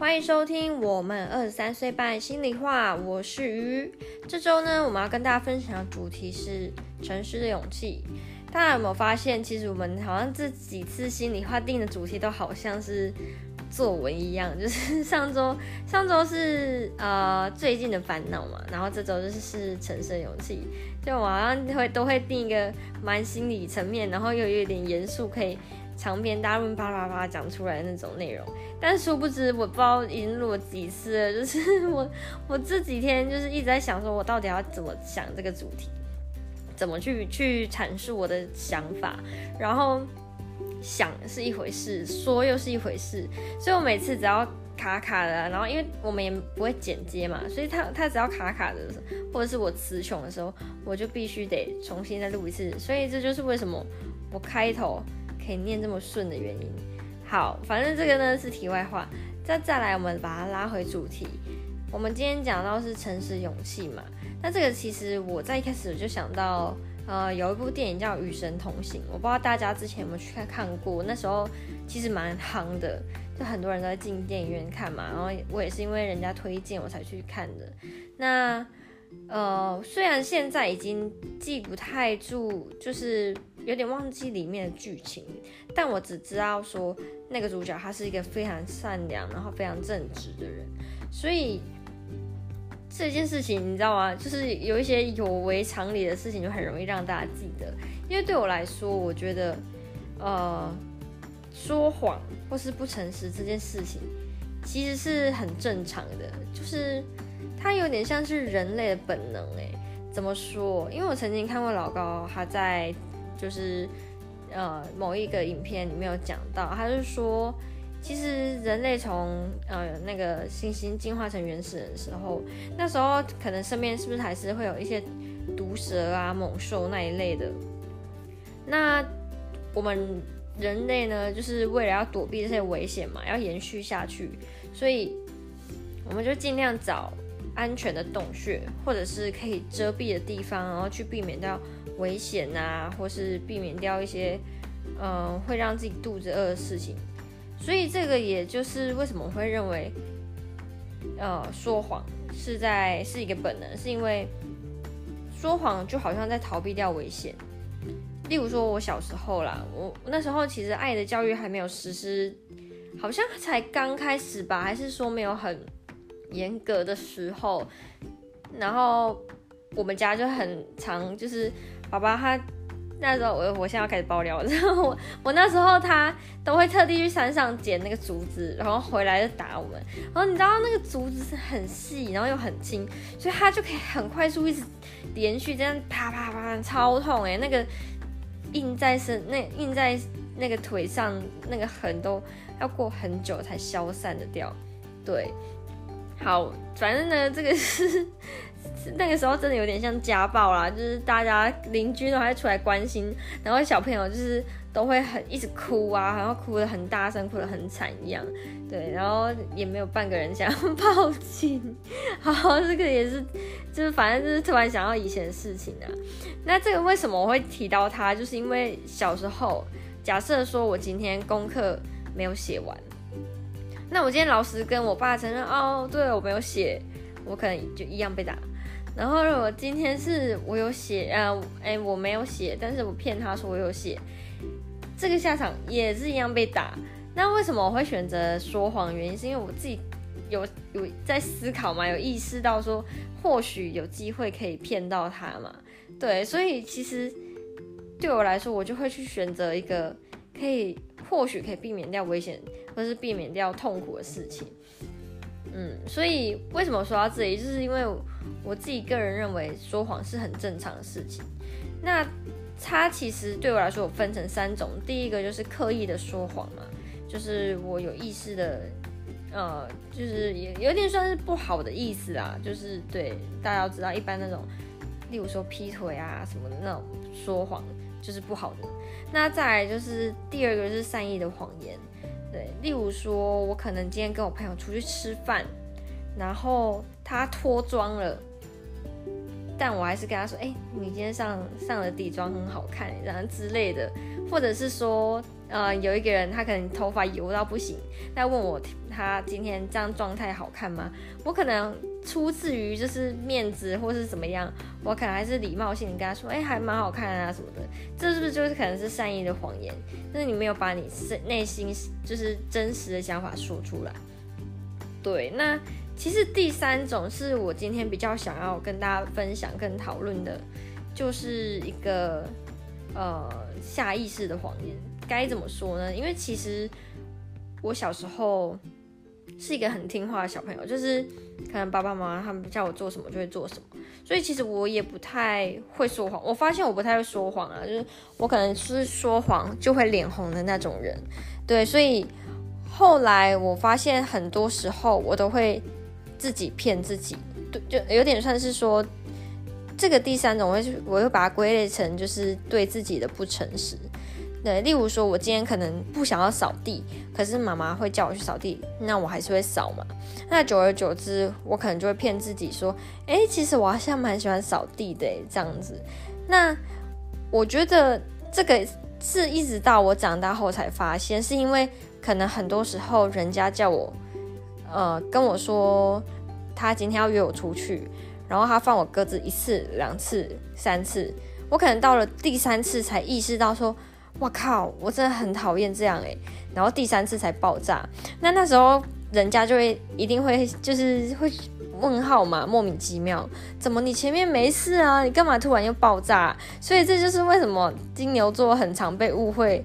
欢迎收听我们二十三岁半心里话，我是鱼。这周呢，我们要跟大家分享的主题是诚实的勇气。大家有没有发现，其实我们好像这几次心里话定的主题都好像是作文一样，就是上周上周是呃最近的烦恼嘛，然后这周就是是诚实的勇气，就我好像会都会定一个蛮心理层面，然后又有点严肃，可以。长篇大论啪啪啪讲出来那种内容，但殊不知我不知道已经录了几次了，就是我我这几天就是一直在想说，我到底要怎么想这个主题，怎么去去阐述我的想法，然后想是一回事，说又是一回事，所以我每次只要卡卡的，然后因为我们也不会剪接嘛，所以他他只要卡卡的，或者是我词穷的时候，我就必须得重新再录一次，所以这就是为什么我开头。可以念这么顺的原因。好，反正这个呢是题外话。再再来，我们把它拉回主题。我们今天讲到是诚实勇气嘛。那这个其实我在一开始就想到，呃，有一部电影叫《与神同行》，我不知道大家之前有没有去看看过。那时候其实蛮夯的，就很多人都在进电影院看嘛。然后我也是因为人家推荐我才去看的。那呃，虽然现在已经记不太住，就是。有点忘记里面的剧情，但我只知道说那个主角他是一个非常善良，然后非常正直的人，所以这件事情你知道吗？就是有一些有违常理的事情，就很容易让大家记得。因为对我来说，我觉得呃说谎或是不诚实这件事情，其实是很正常的，就是它有点像是人类的本能。诶，怎么说？因为我曾经看过老高他在。就是，呃，某一个影片里面有讲到，他是说，其实人类从呃那个猩猩进化成原始人的时候，那时候可能身边是不是还是会有一些毒蛇啊、猛兽那一类的？那我们人类呢，就是为了要躲避这些危险嘛，要延续下去，所以我们就尽量找安全的洞穴，或者是可以遮蔽的地方，然后去避免掉。危险啊，或是避免掉一些，嗯、呃，会让自己肚子饿的事情。所以这个也就是为什么会认为，呃，说谎是在是一个本能，是因为说谎就好像在逃避掉危险。例如说，我小时候啦，我那时候其实爱的教育还没有实施，好像才刚开始吧，还是说没有很严格的时候，然后我们家就很常就是。爸爸他那时候我我现在要开始爆料，然后我我那时候他都会特地去山上捡那个竹子，然后回来就打我们。然后你知道那个竹子是很细，然后又很轻，所以他就可以很快速一直连续这样啪啪啪，超痛哎！那个印在身那印在那个腿上那个痕都要过很久才消散的掉。对，好，反正呢这个是。那个时候真的有点像家暴啦，就是大家邻居都还出来关心，然后小朋友就是都会很一直哭啊，然后哭得很大声，哭得很惨一样，对，然后也没有半个人想要报警。好，这个也是，就是反正就是突然想到以前的事情啊。那这个为什么我会提到他？就是因为小时候，假设说我今天功课没有写完，那我今天老师跟我爸承认，哦，对，我没有写，我可能就一样被打。然后如果今天是我有写，呃，哎，我没有写，但是我骗他说我有写，这个下场也是一样被打。那为什么我会选择说谎？原因是因为我自己有有在思考嘛，有意识到说或许有机会可以骗到他嘛。对，所以其实对我来说，我就会去选择一个可以或许可以避免掉危险，或是避免掉痛苦的事情。嗯，所以为什么说到这里，就是因为我自己个人认为说谎是很正常的事情。那它其实对我来说，我分成三种。第一个就是刻意的说谎嘛，就是我有意识的，呃，就是也有点算是不好的意思啦。就是对大家要知道，一般那种，例如说劈腿啊什么的那种说谎，就是不好的。那再来就是第二个就是善意的谎言。对，例如说，我可能今天跟我朋友出去吃饭，然后他脱妆了，但我还是跟他说：“哎，你今天上上的底妆很好看，然后之类的。”或者是说，呃，有一个人他可能头发油到不行，他问我他今天这样状态好看吗？我可能出自于就是面子或是怎么样，我可能还是礼貌性的跟他说，哎、还蛮好看啊什么的。这是不是就是可能是善意的谎言？就是你没有把你内心就是真实的想法说出来。对，那其实第三种是我今天比较想要跟大家分享跟讨论的，就是一个呃下意识的谎言。该怎么说呢？因为其实我小时候是一个很听话的小朋友，就是可能爸爸妈妈他们叫我做什么就会做什么，所以其实我也不太会说谎。我发现我不太会说谎啊，就是我可能是说谎就会脸红的那种人。对，所以后来我发现很多时候我都会自己骗自己，对，就有点算是说这个第三种，我会我会把它归类成就是对自己的不诚实。对，例如说，我今天可能不想要扫地，可是妈妈会叫我去扫地，那我还是会扫嘛。那久而久之，我可能就会骗自己说，哎，其实我好像蛮喜欢扫地的，这样子。那我觉得这个是一直到我长大后才发现，是因为可能很多时候人家叫我，呃，跟我说他今天要约我出去，然后他放我鸽子一次、两次、三次，我可能到了第三次才意识到说。我靠，我真的很讨厌这样诶。然后第三次才爆炸，那那时候人家就会一定会就是会问号嘛，莫名其妙，怎么你前面没事啊，你干嘛突然又爆炸？所以这就是为什么金牛座很常被误会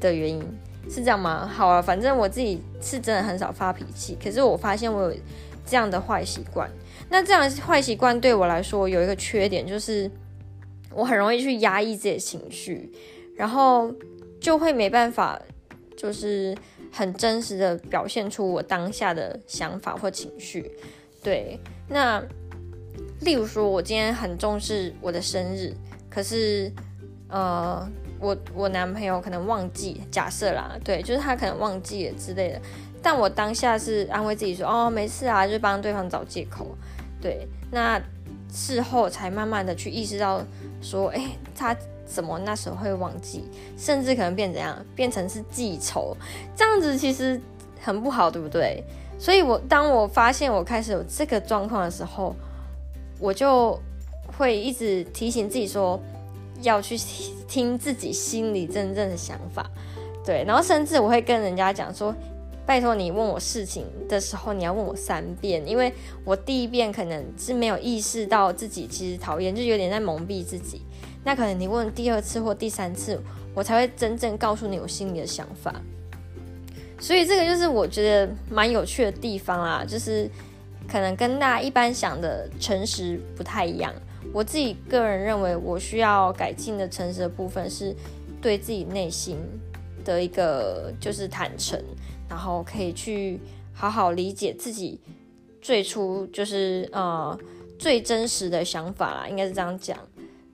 的原因，是这样吗？好啊，反正我自己是真的很少发脾气，可是我发现我有这样的坏习惯。那这样的坏习惯对我来说有一个缺点，就是我很容易去压抑自己的情绪。然后就会没办法，就是很真实的表现出我当下的想法或情绪。对，那例如说，我今天很重视我的生日，可是呃，我我男朋友可能忘记，假设啦，对，就是他可能忘记了之类的。但我当下是安慰自己说，哦，没事啊，就帮对方找借口。对，那事后才慢慢的去意识到，说，哎，他。怎么那时候会忘记，甚至可能变怎样，变成是记仇，这样子其实很不好，对不对？所以我当我发现我开始有这个状况的时候，我就会一直提醒自己说，要去听自己心里真正的想法，对。然后甚至我会跟人家讲说，拜托你问我事情的时候，你要问我三遍，因为我第一遍可能是没有意识到自己其实讨厌，就有点在蒙蔽自己。那可能你问第二次或第三次，我才会真正告诉你我心里的想法。所以这个就是我觉得蛮有趣的地方啦，就是可能跟大家一般想的诚实不太一样。我自己个人认为，我需要改进的诚实的部分是对自己内心的一个就是坦诚，然后可以去好好理解自己最初就是呃最真实的想法啦，应该是这样讲。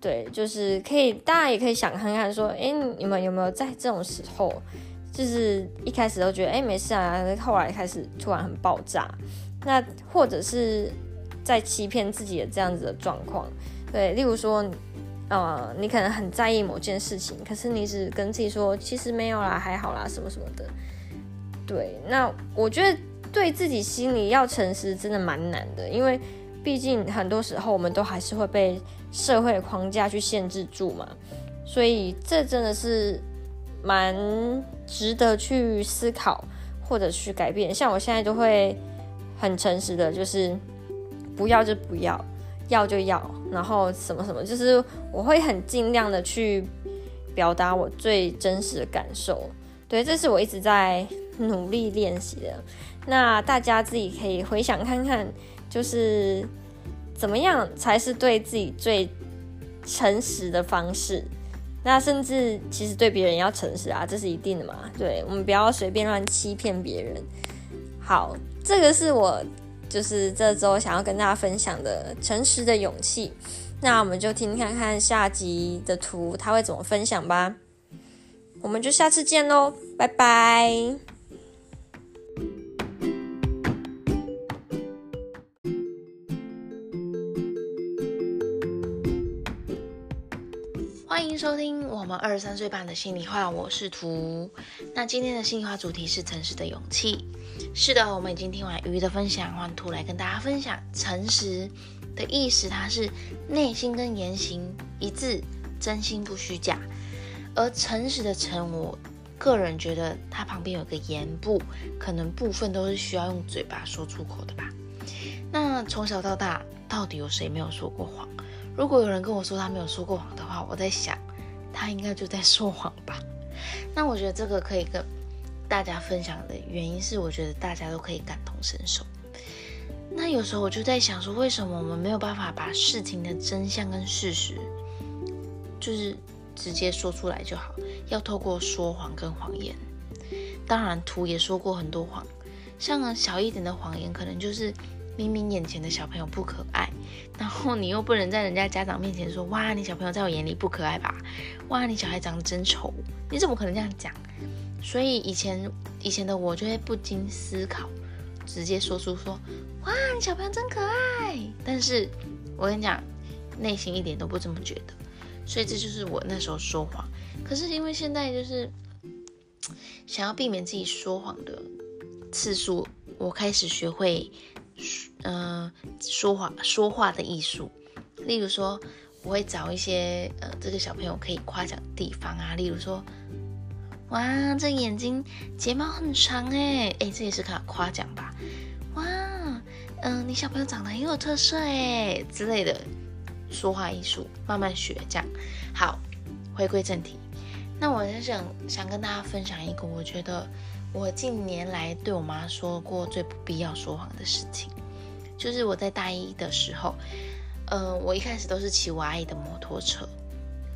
对，就是可以，大家也可以想看看，说，哎，你们有没有在这种时候，就是一开始都觉得，哎，没事啊，后来开始突然很爆炸，那或者是在欺骗自己的这样子的状况，对，例如说，呃，你可能很在意某件事情，可是你只跟自己说，其实没有啦，还好啦，什么什么的，对，那我觉得对自己心里要诚实，真的蛮难的，因为。毕竟很多时候我们都还是会被社会的框架去限制住嘛，所以这真的是蛮值得去思考或者去改变。像我现在都会很诚实的，就是不要就不要，要就要，然后什么什么，就是我会很尽量的去表达我最真实的感受。对，这是我一直在努力练习的。那大家自己可以回想看看。就是怎么样才是对自己最诚实的方式？那甚至其实对别人要诚实啊，这是一定的嘛。对，我们不要随便乱欺骗别人。好，这个是我就是这周想要跟大家分享的诚实的勇气。那我们就听看看下集的图他会怎么分享吧。我们就下次见喽，拜拜。欢迎收听我们二十三岁半的心里话，我是图。那今天的心里话主题是诚实的勇气。是的，我们已经听完鱼的分享，换图来跟大家分享诚实的意思。它是内心跟言行一致，真心不虚假。而诚实的诚，我个人觉得它旁边有个言部，可能部分都是需要用嘴巴说出口的吧。那从小到大，到底有谁没有说过谎？如果有人跟我说他没有说过谎的话，我在想，他应该就在说谎吧。那我觉得这个可以跟大家分享的原因是，我觉得大家都可以感同身受。那有时候我就在想说，为什么我们没有办法把事情的真相跟事实，就是直接说出来就好，要透过说谎跟谎言。当然，图也说过很多谎，像小一点的谎言，可能就是。明明眼前的小朋友不可爱，然后你又不能在人家家长面前说：“哇，你小朋友在我眼里不可爱吧？哇，你小孩长得真丑，你怎么可能这样讲？”所以以前以前的我就会不经思考，直接说出说：“哇，你小朋友真可爱。”但是我跟你讲，内心一点都不这么觉得。所以这就是我那时候说谎。可是因为现在就是想要避免自己说谎的次数，我开始学会。嗯、说话说话的艺术，例如说，我会找一些呃，这个小朋友可以夸奖的地方啊，例如说，哇，这眼睛睫毛很长哎，哎，这也是可夸奖吧？哇，嗯、你小朋友长得很有特色哎之类的，说话艺术，慢慢学这样。好，回归正题，那我是想想跟大家分享一个，我觉得。我近年来对我妈说过最不必要说谎的事情，就是我在大一的时候，呃，我一开始都是骑我阿姨的摩托车，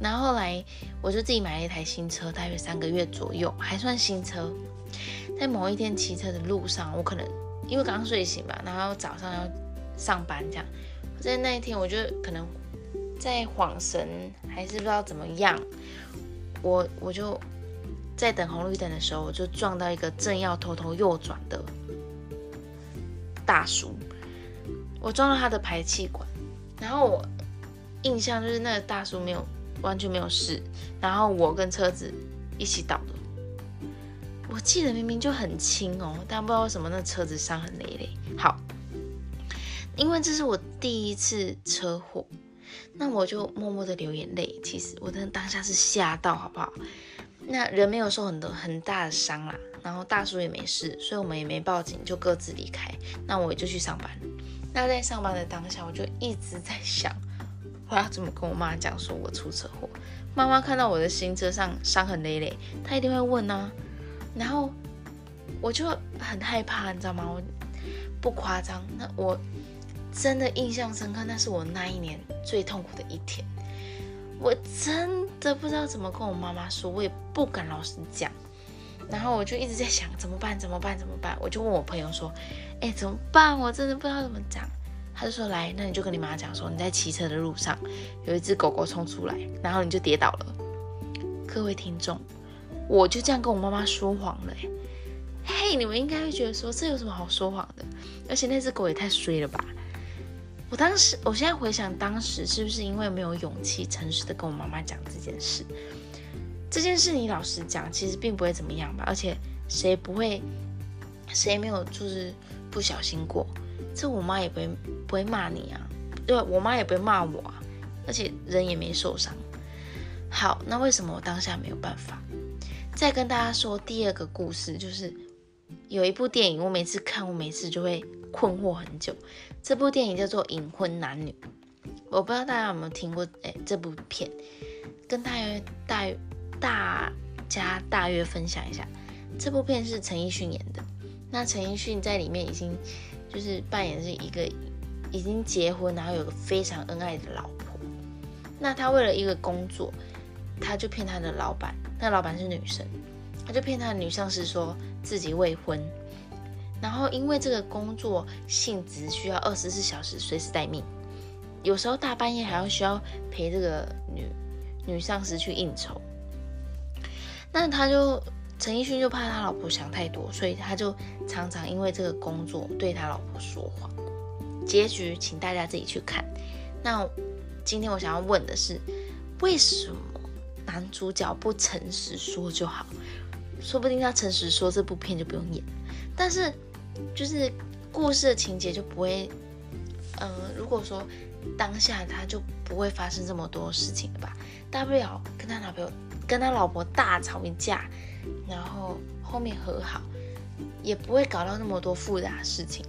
然后后来我就自己买了一台新车，大约三个月左右，还算新车。在某一天骑车的路上，我可能因为刚睡醒吧，然后早上要上班这样，在那一天我就可能在恍神，还是不知道怎么样，我我就。在等红绿灯的时候，我就撞到一个正要偷偷右转的大叔，我撞到他的排气管，然后我印象就是那个大叔没有完全没有事，然后我跟车子一起倒了。我记得明明就很轻哦，但不知道为什么那车子伤痕累累。好，因为这是我第一次车祸，那我就默默的流眼泪。其实我的当下是吓到，好不好？那人没有受很多很大的伤啦，然后大叔也没事，所以我们也没报警，就各自离开。那我就去上班。那在上班的当下，我就一直在想，我要怎么跟我妈讲，说我出车祸。妈妈看到我的新车上伤痕累累，她一定会问呢、啊。然后我就很害怕，你知道吗？我不夸张，那我真的印象深刻，那是我那一年最痛苦的一天。我真的不知道怎么跟我妈妈说，我也不敢老实讲，然后我就一直在想怎么办？怎么办？怎么办？我就问我朋友说：“哎，怎么办？我真的不知道怎么讲。”他就说：“来，那你就跟你妈讲说，你在骑车的路上有一只狗狗冲出来，然后你就跌倒了。”各位听众，我就这样跟我妈妈说谎了。嘿，你们应该会觉得说，这有什么好说谎的？而且那只狗也太衰了吧！我当时，我现在回想当时是不是因为没有勇气诚实的跟我妈妈讲这件事？这件事你老实讲，其实并不会怎么样吧？而且谁不会，谁没有就是不小心过？这我妈也不会不会骂你啊，对，我妈也不会骂我啊，而且人也没受伤。好，那为什么我当下没有办法？再跟大家说第二个故事，就是有一部电影，我每次看，我每次就会。困惑很久，这部电影叫做《隐婚男女》，我不知道大家有没有听过诶，这部片，跟大约大大家大约分享一下，这部片是陈奕迅演的。那陈奕迅在里面已经就是扮演是一个已经结婚，然后有个非常恩爱的老婆。那他为了一个工作，他就骗他的老板，那老板是女生，他就骗他的女上司说自己未婚。然后，因为这个工作性质需要二十四小时随时待命，有时候大半夜还要需要陪这个女女上司去应酬。那他就陈奕迅就怕他老婆想太多，所以他就常常因为这个工作对他老婆说谎。结局请大家自己去看。那今天我想要问的是，为什么男主角不诚实说就好，说不定他诚实说，这部片就不用演。但是就是故事的情节就不会，嗯、如果说当下他就不会发生这么多事情了吧？大不了跟他男朋友跟他老婆大吵一架，然后后面和好，也不会搞到那么多复杂的事情。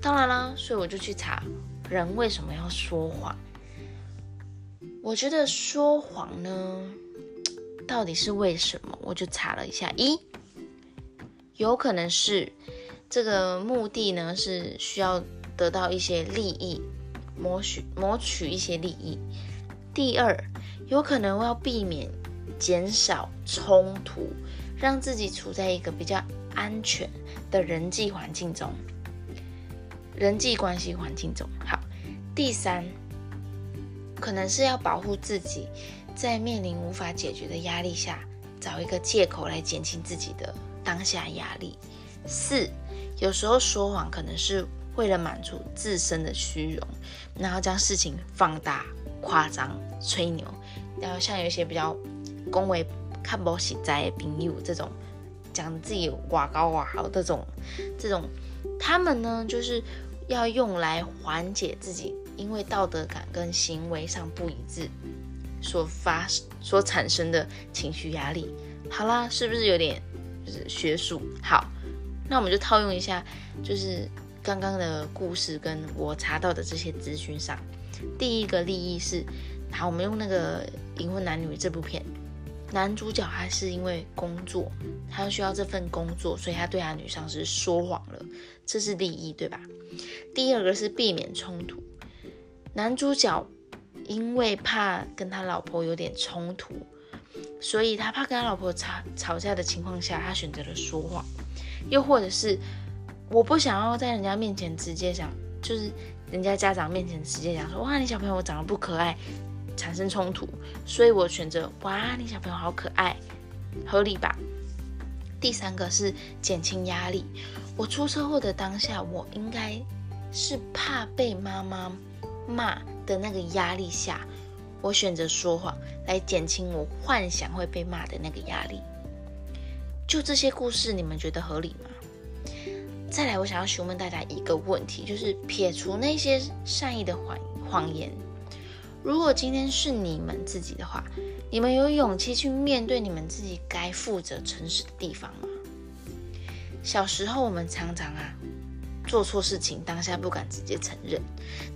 当然啦，所以我就去查人为什么要说谎。我觉得说谎呢，到底是为什么？我就查了一下，一有可能是这个目的呢，是需要得到一些利益，谋取谋取一些利益。第二，有可能要避免减少冲突，让自己处在一个比较安全的人际环境中，人际关系环境中。好，第三。可能是要保护自己，在面临无法解决的压力下，找一个借口来减轻自己的当下压力。四，有时候说谎可能是为了满足自身的虚荣，然后将事情放大、夸张、吹牛。然后像有一些比较恭维、看不起在朋友这种，讲自己哇高哇好这种，这种他们呢，就是要用来缓解自己。因为道德感跟行为上不一致所发所产生的情绪压力，好啦，是不是有点就是学术？好，那我们就套用一下，就是刚刚的故事跟我查到的这些资讯上，第一个利益是，好，我们用那个《隐婚男女》这部片，男主角他是因为工作，他需要这份工作，所以他对他女上司说谎了，这是利益，对吧？第二个是避免冲突。男主角因为怕跟他老婆有点冲突，所以他怕跟他老婆吵吵架的情况下，他选择了说谎。又或者是我不想要在人家面前直接讲，就是人家家长面前直接讲说，哇，你小朋友长得不可爱，产生冲突，所以我选择哇，你小朋友好可爱，合理吧？第三个是减轻压力。我出车祸的当下，我应该是怕被妈妈。骂的那个压力下，我选择说谎来减轻我幻想会被骂的那个压力。就这些故事，你们觉得合理吗？再来，我想要询问大家一个问题，就是撇除那些善意的谎谎言，如果今天是你们自己的话，你们有勇气去面对你们自己该负责诚实的地方吗？小时候我们常常啊。做错事情，当下不敢直接承认，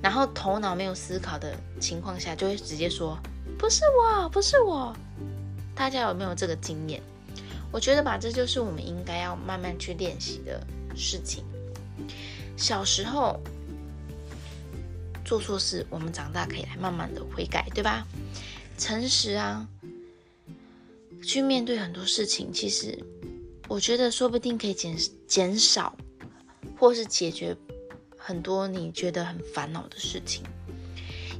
然后头脑没有思考的情况下，就会直接说不是我，不是我。大家有没有这个经验？我觉得吧，这就是我们应该要慢慢去练习的事情。小时候做错事，我们长大可以来慢慢的悔改，对吧？诚实啊，去面对很多事情，其实我觉得说不定可以减减少。或是解决很多你觉得很烦恼的事情，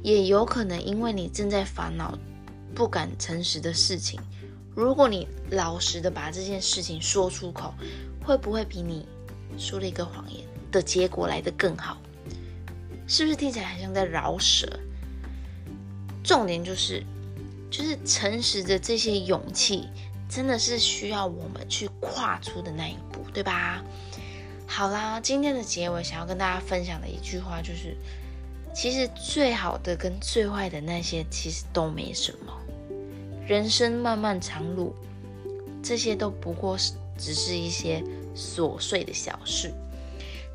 也有可能因为你正在烦恼不敢诚实的事情，如果你老实的把这件事情说出口，会不会比你说了一个谎言的结果来得更好？是不是听起来很像在饶舌？重点就是，就是诚实的这些勇气，真的是需要我们去跨出的那一步，对吧？好啦，今天的结尾想要跟大家分享的一句话就是：其实最好的跟最坏的那些其实都没什么。人生漫漫长路，这些都不过是只是一些琐碎的小事。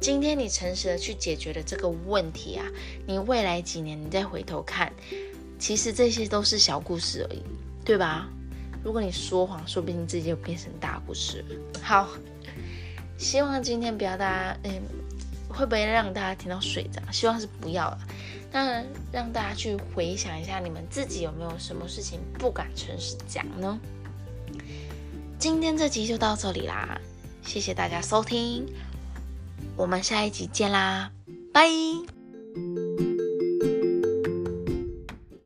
今天你诚实的去解决了这个问题啊，你未来几年你再回头看，其实这些都是小故事而已，对吧？如果你说谎，说不定自己就变成大故事了。好。希望今天不要大家，嗯，会不会让大家听到睡着？希望是不要了。那让大家去回想一下，你们自己有没有什么事情不敢诚实讲呢？今天这集就到这里啦，谢谢大家收听，我们下一集见啦，拜。